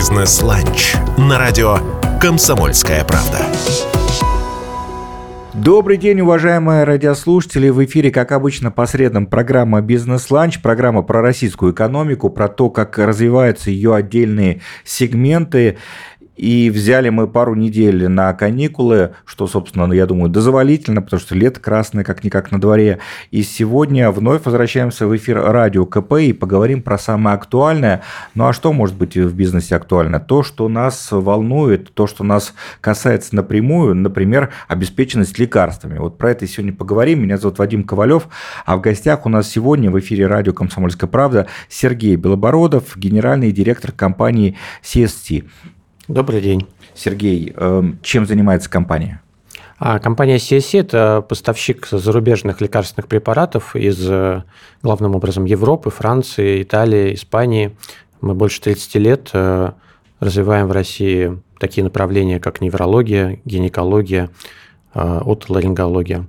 Бизнес-ланч на радио «Комсомольская правда». Добрый день, уважаемые радиослушатели. В эфире, как обычно, по средам программа «Бизнес-ланч», программа про российскую экономику, про то, как развиваются ее отдельные сегменты. И взяли мы пару недель на каникулы, что, собственно, я думаю, дозволительно, потому что лето красное как-никак на дворе. И сегодня вновь возвращаемся в эфир радио КП и поговорим про самое актуальное. Ну а что может быть в бизнесе актуально? То, что нас волнует, то, что нас касается напрямую, например, обеспеченность лекарствами. Вот про это сегодня поговорим. Меня зовут Вадим Ковалев, а в гостях у нас сегодня в эфире радио «Комсомольская правда» Сергей Белобородов, генеральный директор компании CST. Добрый день. Сергей, эм, чем занимается компания? А компания CSC – это поставщик зарубежных лекарственных препаратов из, э, главным образом, Европы, Франции, Италии, Испании. Мы больше 30 лет э, развиваем в России такие направления, как неврология, гинекология, э, отоларингология.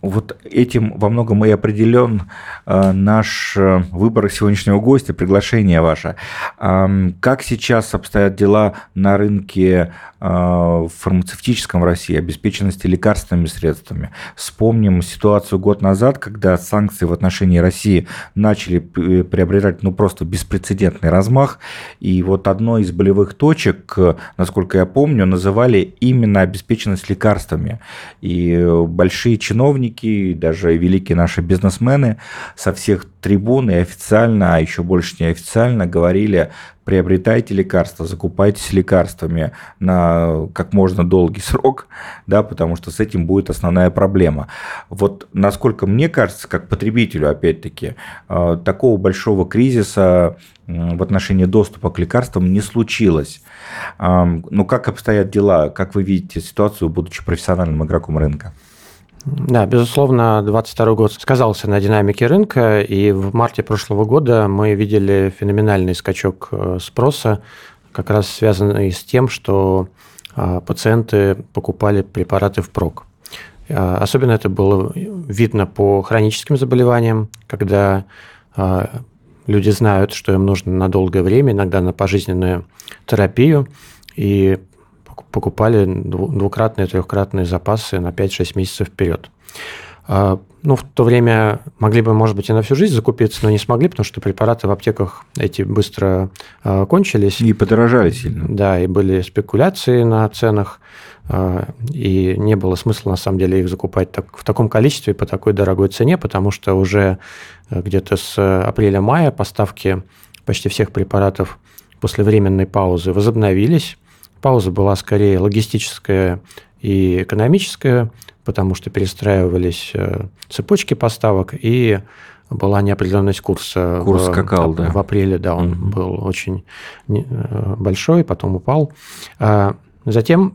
Вот этим во многом и определен э, наш э, выбор сегодняшнего гостя, приглашение ваше. Как сейчас обстоят дела на рынке э, фармацевтическом в России, обеспеченности лекарственными средствами? Вспомним ситуацию год назад, когда санкции в отношении России начали приобретать ну, просто беспрецедентный размах. И вот одной из болевых точек, насколько я помню, называли именно обеспеченность лекарствами. И большие чиновники чиновники, даже великие наши бизнесмены со всех трибун и официально, а еще больше неофициально говорили, приобретайте лекарства, закупайтесь лекарствами на как можно долгий срок, да, потому что с этим будет основная проблема. Вот насколько мне кажется, как потребителю, опять-таки, э, такого большого кризиса в отношении доступа к лекарствам не случилось. Ну, как обстоят дела? Как вы видите ситуацию, будучи профессиональным игроком рынка? Да, безусловно, 2022 год сказался на динамике рынка, и в марте прошлого года мы видели феноменальный скачок э, спроса, как раз связанный с тем, что э, пациенты покупали препараты впрок. Э, особенно это было видно по хроническим заболеваниям, когда люди знают, что им нужно на долгое время, иногда на пожизненную терапию, и покупали двукратные, трехкратные запасы на 5-6 месяцев вперед. А, ну, в то время могли бы, может быть, и на всю жизнь закупиться, но не смогли, потому что препараты в аптеках эти быстро а, кончились. И подорожали сильно. Да, и были спекуляции на ценах, а, и не было смысла, на самом деле, их закупать так, в таком количестве по такой дорогой цене, потому что уже где-то с апреля-мая поставки почти всех препаратов после временной паузы возобновились, Пауза была скорее логистическая и экономическая, потому что перестраивались э, цепочки поставок и была неопределенность курса. Курс в, скакал, в, да. В апреле, да, он mm был очень э, большой, потом упал. А затем,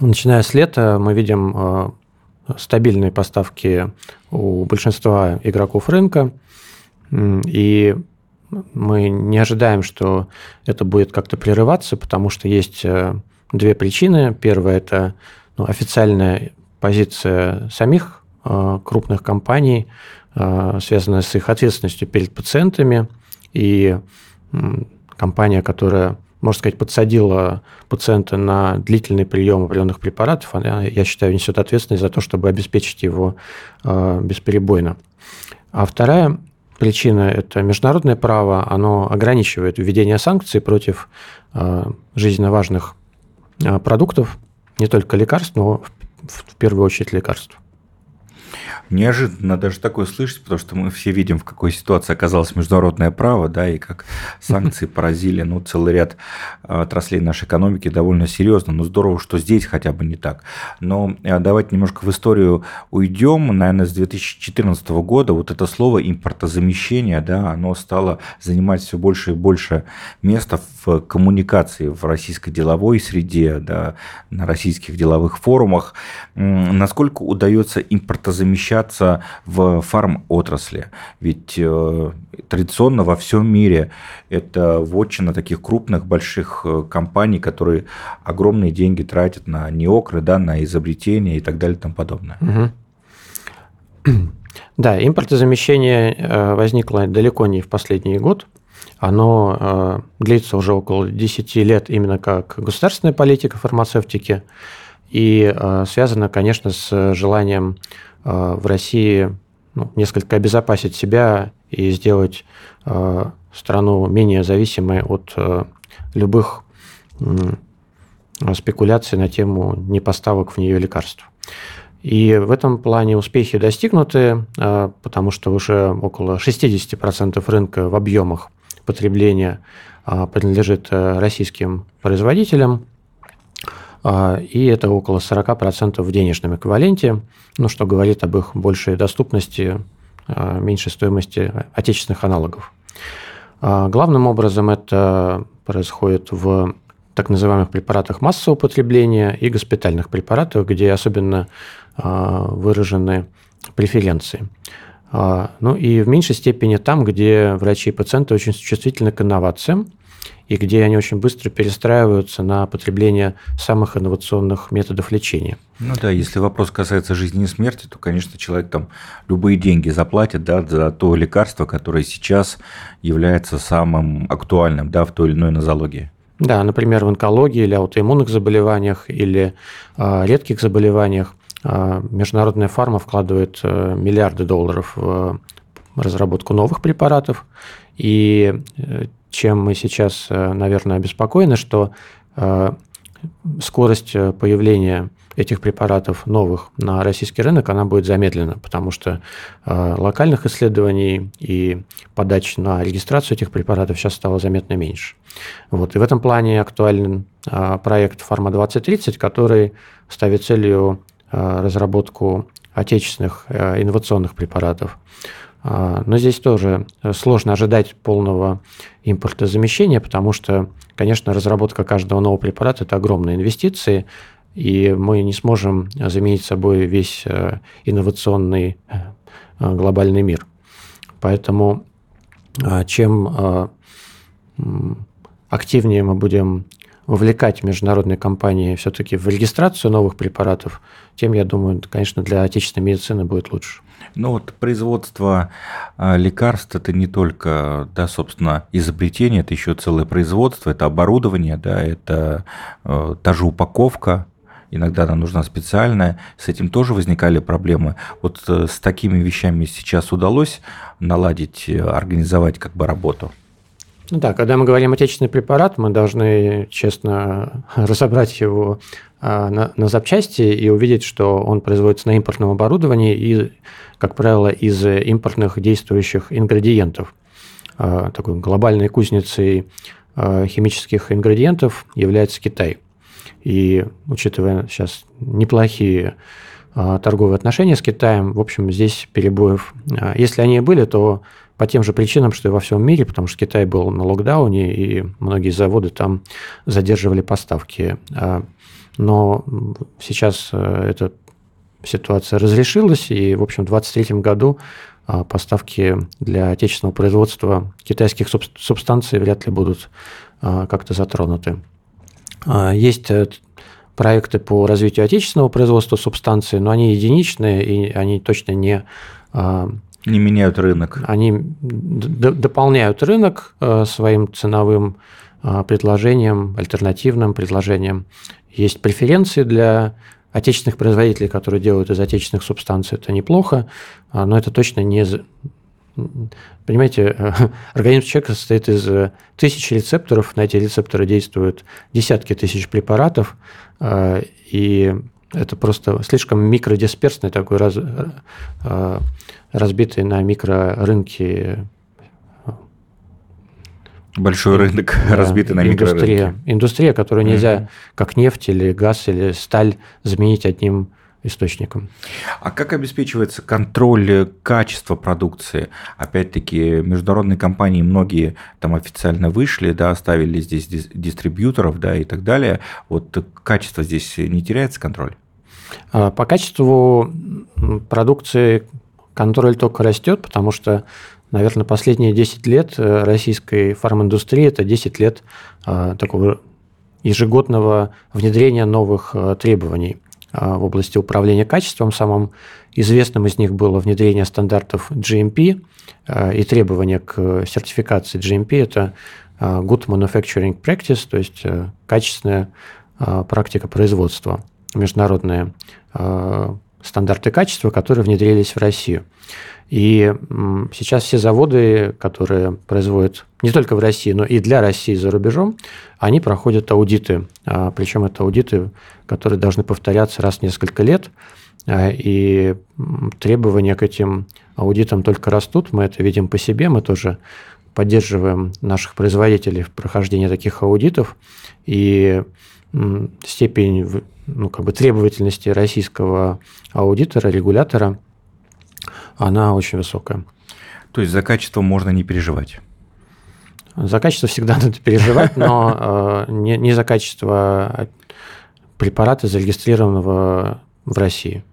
начиная с лета, мы видим э, стабильные поставки у большинства игроков рынка, и мы не ожидаем, что это будет как-то прерываться, потому что есть э, две причины. Первая – это ну, официальная позиция самих э, крупных компаний, э, связанная с их ответственностью перед пациентами. И компания, которая, можно сказать, подсадила пациента на длительный прием определенных препаратов, она, я считаю, несет ответственность за то, чтобы обеспечить его бесперебойно. А вторая причина – это международное право, оно ограничивает введение санкций против э, жизненно важных э, продуктов, не только лекарств, но в первую очередь лекарств. Неожиданно даже такое слышать, потому что мы все видим, в какой ситуации оказалось международное право, да, и как санкции поразили, ну, целый ряд а, отраслей нашей экономики довольно серьезно. Но здорово, что здесь хотя бы не так. Но а, давайте немножко в историю уйдем. Наверное, с 2014 года вот это слово импортозамещение, да, оно стало занимать все больше и больше места в коммуникации в российской деловой среде, да, на российских деловых форумах. Насколько удается импортозамещать возвращаться в фарм-отрасли. Ведь э, традиционно во всем мире это вотчина таких крупных, больших э, компаний, которые огромные деньги тратят на неокры, да, на изобретения и так далее и тому подобное. Да, импортозамещение э, возникло далеко не в последний год. оно длится уже около 10 лет именно как государственная политика фармацевтики и связано, конечно, с желанием в России ну, несколько обезопасить себя и сделать страну менее зависимой от любых спекуляций на тему непоставок в нее лекарств. И в этом плане успехи достигнуты, потому что уже около 60% рынка в объемах потребления принадлежит э, российским производителям, и это около 40% в денежном эквиваленте, ну, что говорит об их большей доступности, меньшей стоимости отечественных аналогов. Главным образом это происходит в так называемых препаратах массового потребления и госпитальных препаратах, где особенно а, выражены преференции. А, ну и в меньшей степени там, где врачи и пациенты очень чувствительны к инновациям, и где они очень быстро перестраиваются на потребление самых инновационных методов лечения. Ну да, если вопрос касается жизни и смерти, то, конечно, человек там любые деньги заплатит да, за то лекарство, которое сейчас является самым актуальным да, в той или иной нозологии. Да, например, в онкологии или аутоиммунных заболеваниях или э, редких заболеваниях э, международная фарма вкладывает э, миллиарды долларов в разработку новых препаратов. И э, чем мы сейчас, э, наверное, обеспокоены, что э, скорость э, появления этих препаратов новых на российский рынок, она будет замедлена, потому что локальных исследований и подач на регистрацию этих препаратов сейчас стало заметно меньше. Вот. И в этом плане актуален проект «Фарма-2030», который ставит целью разработку отечественных инновационных препаратов. А, но здесь тоже сложно ожидать полного импортозамещения, потому что, конечно, разработка каждого нового препарата – это огромные инвестиции, и мы не сможем заменить собой весь э, инновационный э, глобальный мир. Поэтому э, чем активнее мы будем вовлекать международные компании все-таки в регистрацию новых препаратов, тем, я думаю, конечно, для отечественной медицины будет лучше. Ну вот производство лекарств это не только, да, собственно, изобретение, это еще целое производство, это оборудование, да, это э, та же упаковка, иногда она нужна специальная, с этим тоже возникали проблемы. Вот э, с такими вещами сейчас удалось наладить, э, организовать как бы работу? Ну да, когда мы говорим отечественный препарат, мы должны честно разобрать его а, на, на запчасти и увидеть, что он производится на импортном оборудовании и, как правило, из импортных действующих ингредиентов. А, такой глобальной кузницей а, химических ингредиентов является Китай. И учитывая сейчас неплохие торговые отношения с Китаем, в общем, здесь перебоев, если они были, то по тем же причинам, что и во всем мире, потому что Китай был на локдауне, и многие заводы там задерживали поставки. А, но сейчас эта ситуация разрешилась, и, в общем, в 2023 году поставки для отечественного производства китайских субстанций вряд ли будут как-то затронуты. А, есть э, проекты по развитию отечественного производства субстанции, но они единичные, и они точно не... А, не меняют рынок. Они дополняют рынок э, своим ценовым а, предложением, альтернативным предложением. Есть преференции для отечественных производителей, которые делают из отечественных субстанций, это неплохо, но это точно не, Понимаете, организм человека состоит из э, тысяч рецепторов, на эти рецепторы действуют десятки тысяч препаратов, э, и это просто слишком микродисперсный такой раз, разбитый на микрорынки Большой рынок, да, разбитый на индустрия, Индустрия, которую нельзя, mm-hmm. как нефть или газ или сталь, заменить одним источником. А как обеспечивается контроль качества продукции? Опять-таки, международные компании, многие там официально вышли, да, оставили здесь дистрибьюторов, да, и так далее. Вот качество здесь не теряется контроль? А, по качеству продукции контроль только растет, потому что, наверное, последние 10 лет э, российской фарминдустрии – это 10 лет а, такого ежегодного внедрения новых э, требований – в области управления качеством. Самым Известным из них было внедрение стандартов GMP и требования к сертификации GMP. Это Good Manufacturing Practice, то есть качественная практика производства, международные стандарты качества, которые внедрились в Россию. И сейчас все заводы, которые производят не только в России, но и для России за рубежом, они проходят аудиты. А, Причем это аудиты, которые должны повторяться раз в несколько лет. А, и требования к этим аудитам только растут. Мы это видим по себе. Мы тоже поддерживаем наших производителей в прохождении таких аудитов. И степень ну, как бы требовательности российского аудитора, регулятора – она очень высокая. То есть за качество можно не переживать? За качество всегда надо переживать, но э, не, не за качество препарата, зарегистрированного в России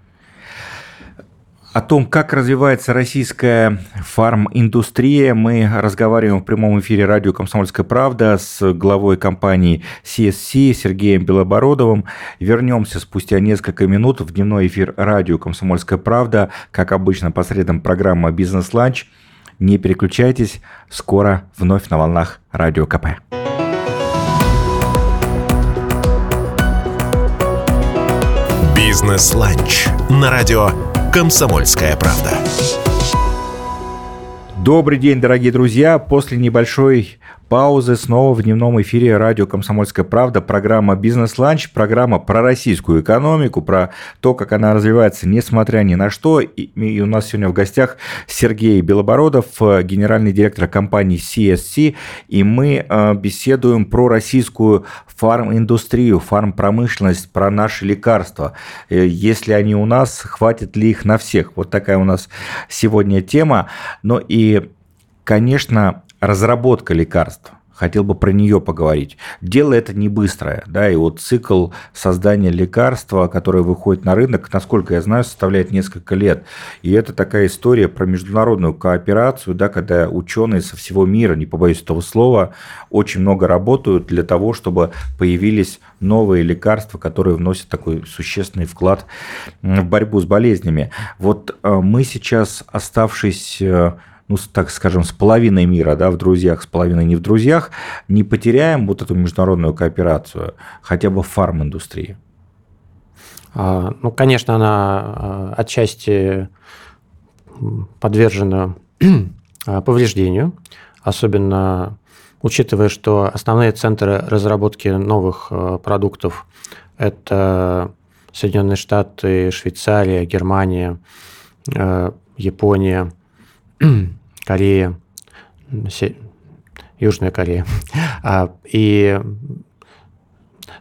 о том, как развивается российская фарм-индустрия, мы разговариваем в прямом эфире радио «Комсомольская правда» с главой компании CSC Сергеем Белобородовым. Вернемся спустя несколько минут в дневной эфир радио «Комсомольская правда», как обычно, по средам программа «Бизнес-ланч». Не переключайтесь, скоро вновь на волнах радио КП. «Бизнес-ланч» на радио «Комсомольская правда». Добрый день, дорогие друзья. После небольшой паузы снова в дневном эфире радио «Комсомольская правда» программа «Бизнес-ланч», программа про российскую экономику, про то, как она развивается, несмотря ни на что. И у нас сегодня в гостях Сергей Белобородов, генеральный директор компании CSC, и мы э, беседуем про российскую фарм-индустрию, фарм-промышленность, про наши лекарства. Э, если они у нас, хватит ли их на всех? Вот такая у нас сегодня тема. Но и, конечно, разработка лекарств хотел бы про нее поговорить. Дело это не быстрое, да, и вот цикл создания лекарства, которое выходит на рынок, насколько я знаю, составляет несколько лет. И это такая история про международную кооперацию, да, когда ученые со всего мира, не побоюсь этого слова, очень много работают для того, чтобы появились новые лекарства, которые вносят такой существенный вклад в борьбу с болезнями. Вот э, мы сейчас, оставшись э, ну, так скажем, с половиной мира, да, в друзьях, с половиной не в друзьях, не потеряем вот эту международную кооперацию, хотя бы в фарм-индустрии? А, ну, конечно, она а, отчасти подвержена а, повреждению, особенно учитывая, что основные центры разработки новых продуктов – это Соединенные Штаты, Швейцария, Германия, Япония, Корея, Южная Корея. А, и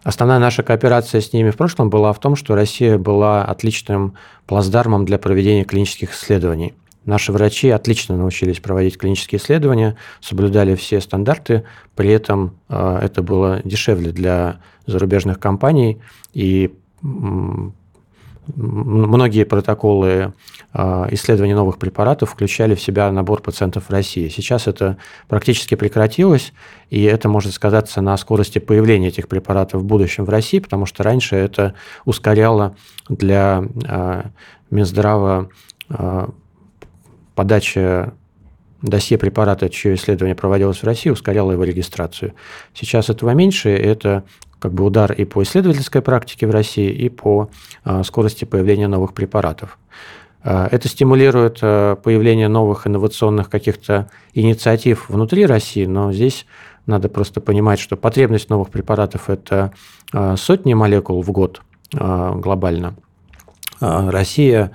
основная наша кооперация с ними в прошлом была в том, что Россия была отличным плацдармом для проведения клинических исследований. Наши врачи отлично научились проводить клинические исследования, соблюдали все стандарты, при этом а, это было дешевле для зарубежных компаний, и многие протоколы а, исследования новых препаратов включали в себя набор пациентов в России. Сейчас это практически прекратилось, и это может сказаться на скорости появления этих препаратов в будущем в России, потому что раньше это ускоряло для а, Минздрава а, подача досье препарата, чье исследование проводилось в России, ускоряло его регистрацию. Сейчас этого меньше, и это как бы удар и по исследовательской практике в России, и по а, скорости появления новых препаратов. А, это стимулирует а, появление новых инновационных каких-то инициатив внутри России, но здесь надо просто понимать, что потребность новых препаратов – это сотни молекул в год глобально. Россия,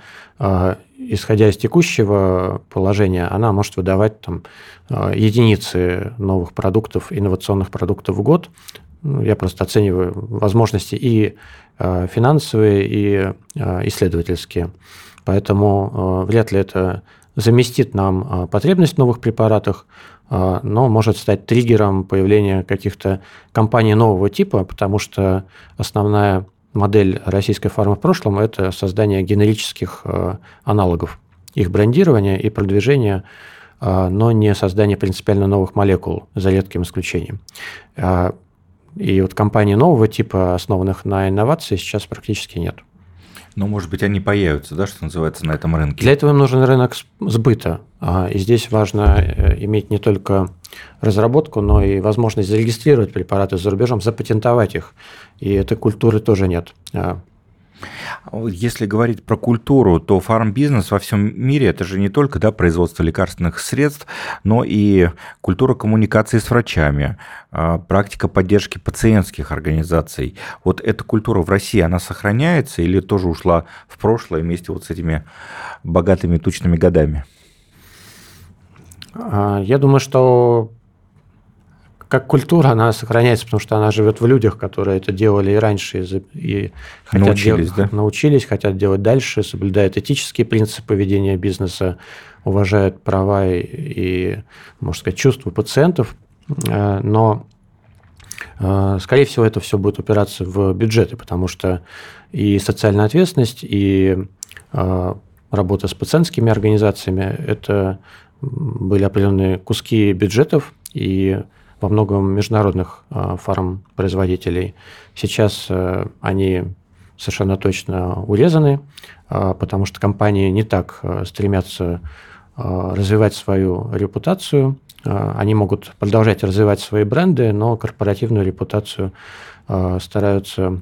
исходя из текущего положения, она может выдавать там, единицы новых продуктов, инновационных продуктов в год, я просто оцениваю возможности и э, финансовые, и э, исследовательские. Поэтому э, вряд ли это заместит нам потребность в новых препаратах, но может стать триггером появления каких-то компаний нового типа, потому что основная модель российской фармы в прошлом – это создание генерических аналогов, их брендирование и продвижение, но не создание принципиально новых молекул, за редким исключением. И вот компаний нового типа, основанных на инновации, сейчас практически нет. Но, может быть, они появятся, да, что называется, на этом рынке? Для этого им нужен рынок сбыта. А, и здесь важно э, иметь не только разработку, но и возможность зарегистрировать препараты за рубежом, запатентовать их. И этой культуры тоже нет. А, если говорить про культуру, то фармбизнес во всем мире это же не только да, производство лекарственных средств, но и культура коммуникации с врачами, а, практика поддержки пациентских организаций. Вот эта культура в России, она сохраняется или тоже ушла в прошлое вместе вот с этими богатыми тучными годами? А, я думаю, что как культура, она сохраняется, потому что она живет в людях, которые это делали и раньше, и, и хотят научились, дел... да? научились, хотят делать дальше, соблюдают этические принципы ведения бизнеса, уважают права и, и можно сказать, чувства пациентов, э, но э, Скорее всего, это все будет упираться в бюджеты, потому что и социальная ответственность, и э, работа с пациентскими организациями – это были определенные куски бюджетов, и во многом международных а, фармпроизводителей. Сейчас э, они совершенно точно урезаны, а, потому что компании не так э, стремятся а, развивать свою репутацию. Они могут продолжать развивать свои бренды, но корпоративную репутацию стараются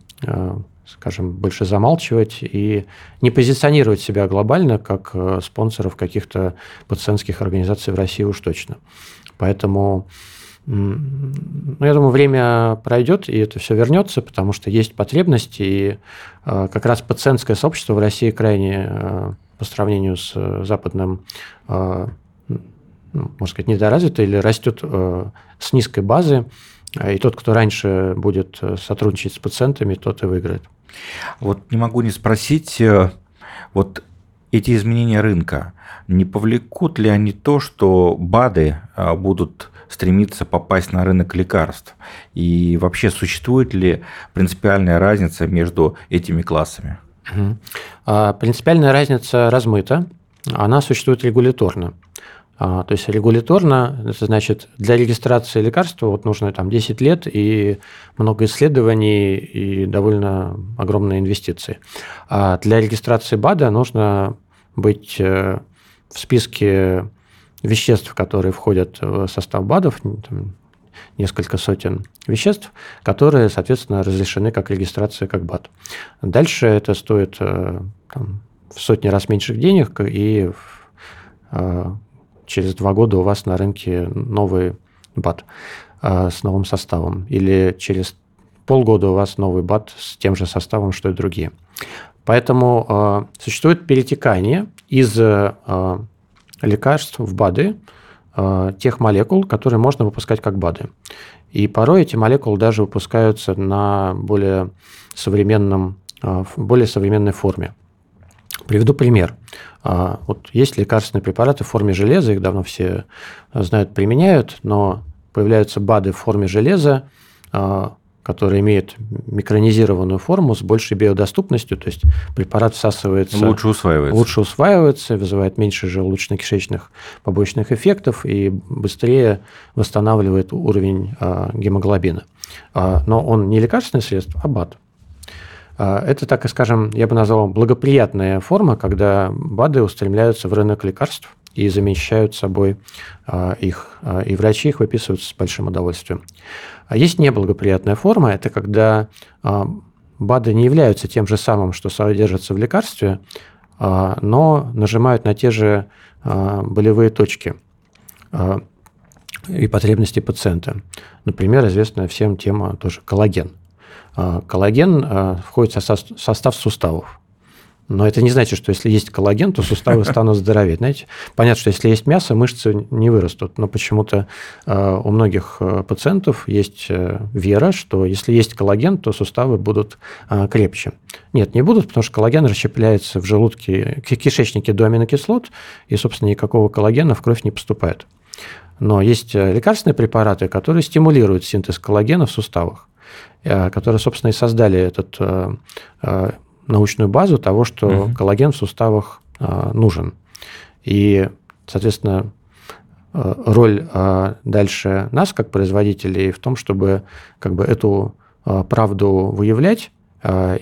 скажем, больше замалчивать и не позиционировать себя глобально как э, спонсоров каких-то пациентских организаций в России уж точно. Поэтому ну, я думаю, время пройдет, и это все вернется, потому что есть потребность, и э, как раз пациентское сообщество в России крайне, э, по сравнению с э, западным, ну, можно сказать, недоразвито или растет с низкой базы, и тот, кто раньше будет сотрудничать с пациентами, тот и выиграет. Вот не могу не спросить, вот эти изменения рынка, не повлекут ли они то, что БАДы будут стремится попасть на рынок лекарств? И вообще существует ли принципиальная разница между этими классами? Угу. Принципиальная разница размыта, она существует регуляторно. А, то есть регуляторно, это значит, для регистрации лекарства вот нужно там 10 лет и много исследований и довольно огромные инвестиции. А для регистрации БАДа нужно быть э, в списке веществ, которые входят в состав БАДов, там, несколько сотен веществ, которые, соответственно, разрешены как регистрация как БАД. Дальше это стоит э, там, в сотни раз меньше денег, и э, через два года у вас на рынке новый БАД э, с новым составом. Или через полгода у вас новый БАД с тем же составом, что и другие. Поэтому существует перетекание из лекарств в БАДы, э, тех молекул, которые можно выпускать как БАДы. И порой эти молекулы даже выпускаются на более, современном, в более современной форме. Приведу пример. Э, вот есть лекарственные препараты в форме железа, их давно все знают, применяют, но появляются БАДы в форме железа, который имеет микронизированную форму с большей биодоступностью, то есть препарат всасывается... Лучше усваивается. Лучше усваивается, вызывает меньше желудочно-кишечных побочных эффектов и быстрее восстанавливает уровень а, гемоглобина. А, но он не лекарственное средство, а БАД. А, это, так и скажем, я бы назвал благоприятная форма, когда БАДы устремляются в рынок лекарств и замещают собой их, и врачи их выписывают с большим удовольствием. А есть неблагоприятная форма, это когда а, БАДы не являются тем же самым, что содержится в лекарстве, а, но нажимают на те же а, болевые точки и потребности пациента. Например, известная всем тема тоже коллаген. Коллаген входит в состав суставов. Но это не значит, что если есть коллаген, то суставы станут здоровее. Знаете, понятно, что если есть мясо, мышцы не вырастут. Но почему-то э, у многих э, пациентов есть э, вера, что если есть коллаген, то суставы будут крепче. Нет, не будут, потому что коллаген расщепляется в желудке, кишечнике до аминокислот, и, собственно, никакого коллагена в кровь не поступает. Но есть лекарственные препараты, которые стимулируют синтез коллагена в суставах, которые, собственно, и создали этот научную базу того, что угу. коллаген в суставах а, нужен. И, соответственно, а, роль а, дальше нас, как производителей, в том, чтобы как бы эту правду выявлять,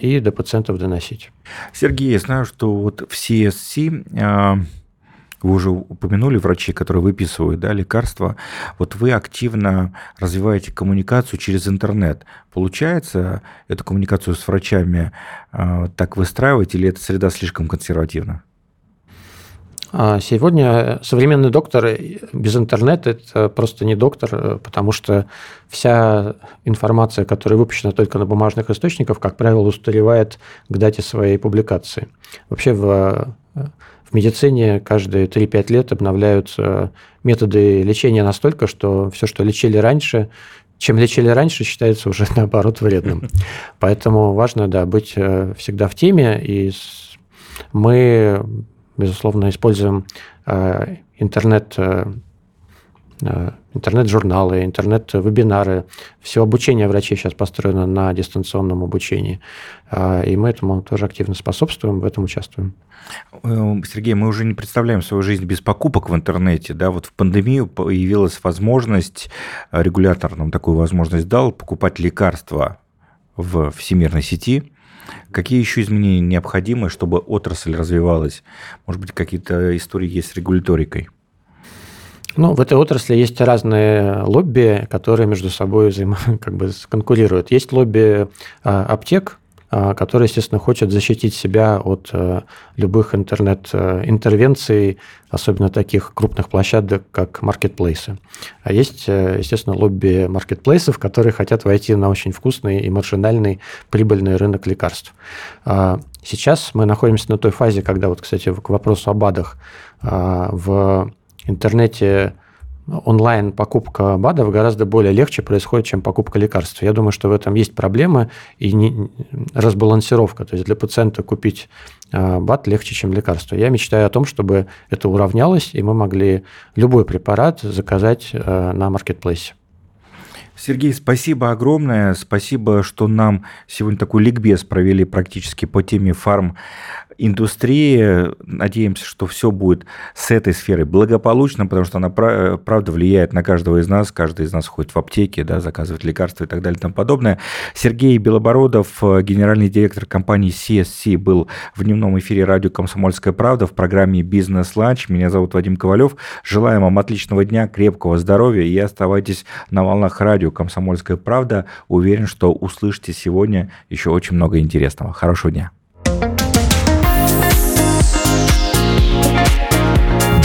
и до пациентов доносить. Сергей, я знаю, что вот в CSC вы уже упомянули врачи, которые выписывают да, лекарства. Вот вы активно развиваете коммуникацию через интернет. Получается эту коммуникацию с врачами э, так выстраивать, или эта среда слишком консервативна? А сегодня современный доктор без интернета – это просто не доктор, потому что вся информация, которая выпущена только на бумажных источниках, как правило, устаревает к дате своей публикации. Вообще в в медицине каждые 3-5 лет обновляются методы лечения настолько, что все, что лечили раньше, чем лечили раньше, считается уже наоборот вредным. Поэтому важно да, быть э, всегда в теме, и мы, безусловно, используем э, интернет э, интернет-журналы, интернет-вебинары. Все обучение врачей сейчас построено на дистанционном обучении. И мы этому тоже активно способствуем, в этом участвуем. Эм, Сергей, мы уже не представляем свою жизнь без покупок в интернете. Да? Вот в пандемию появилась возможность, э, регулятор нам такую возможность дал, покупать лекарства в всемирной сети. Какие еще изменения необходимы, чтобы отрасль развивалась? Может быть, какие-то истории есть с регуляторикой? Ну, в этой отрасли есть разные лобби, которые между собой взаимо, как бы конкурируют. Есть лобби а, аптек, а, который, естественно, хочет защитить себя от э, любых интернет-интервенций, особенно таких крупных площадок, как маркетплейсы. А есть, э, естественно, лобби маркетплейсов, которые хотят войти на очень вкусный и маржинальный прибыльный рынок лекарств. А, сейчас мы находимся на той фазе, когда, вот, кстати, к вопросу об БАДах, в интернете онлайн покупка БАДов гораздо более легче происходит, чем покупка лекарств. Я думаю, что в этом есть проблема и не, разбалансировка. То есть для пациента купить а, БАД легче, чем лекарство. Я мечтаю о том, чтобы это уравнялось, и мы могли любой препарат заказать а, на маркетплейсе. Сергей, спасибо огромное. Спасибо, что нам сегодня такой ликбез провели практически по теме фарм индустрии. Надеемся, что все будет с этой сферой благополучно, потому что она правда влияет на каждого из нас. Каждый из нас ходит в аптеке, да, заказывает лекарства и так далее и тому подобное. Сергей Белобородов, генеральный директор компании CSC, был в дневном эфире радио «Комсомольская правда» в программе «Бизнес-ланч». Меня зовут Вадим Ковалев. Желаем вам отличного дня, крепкого здоровья и оставайтесь на волнах радио «Комсомольская правда». Уверен, что услышите сегодня еще очень много интересного. Хорошего дня.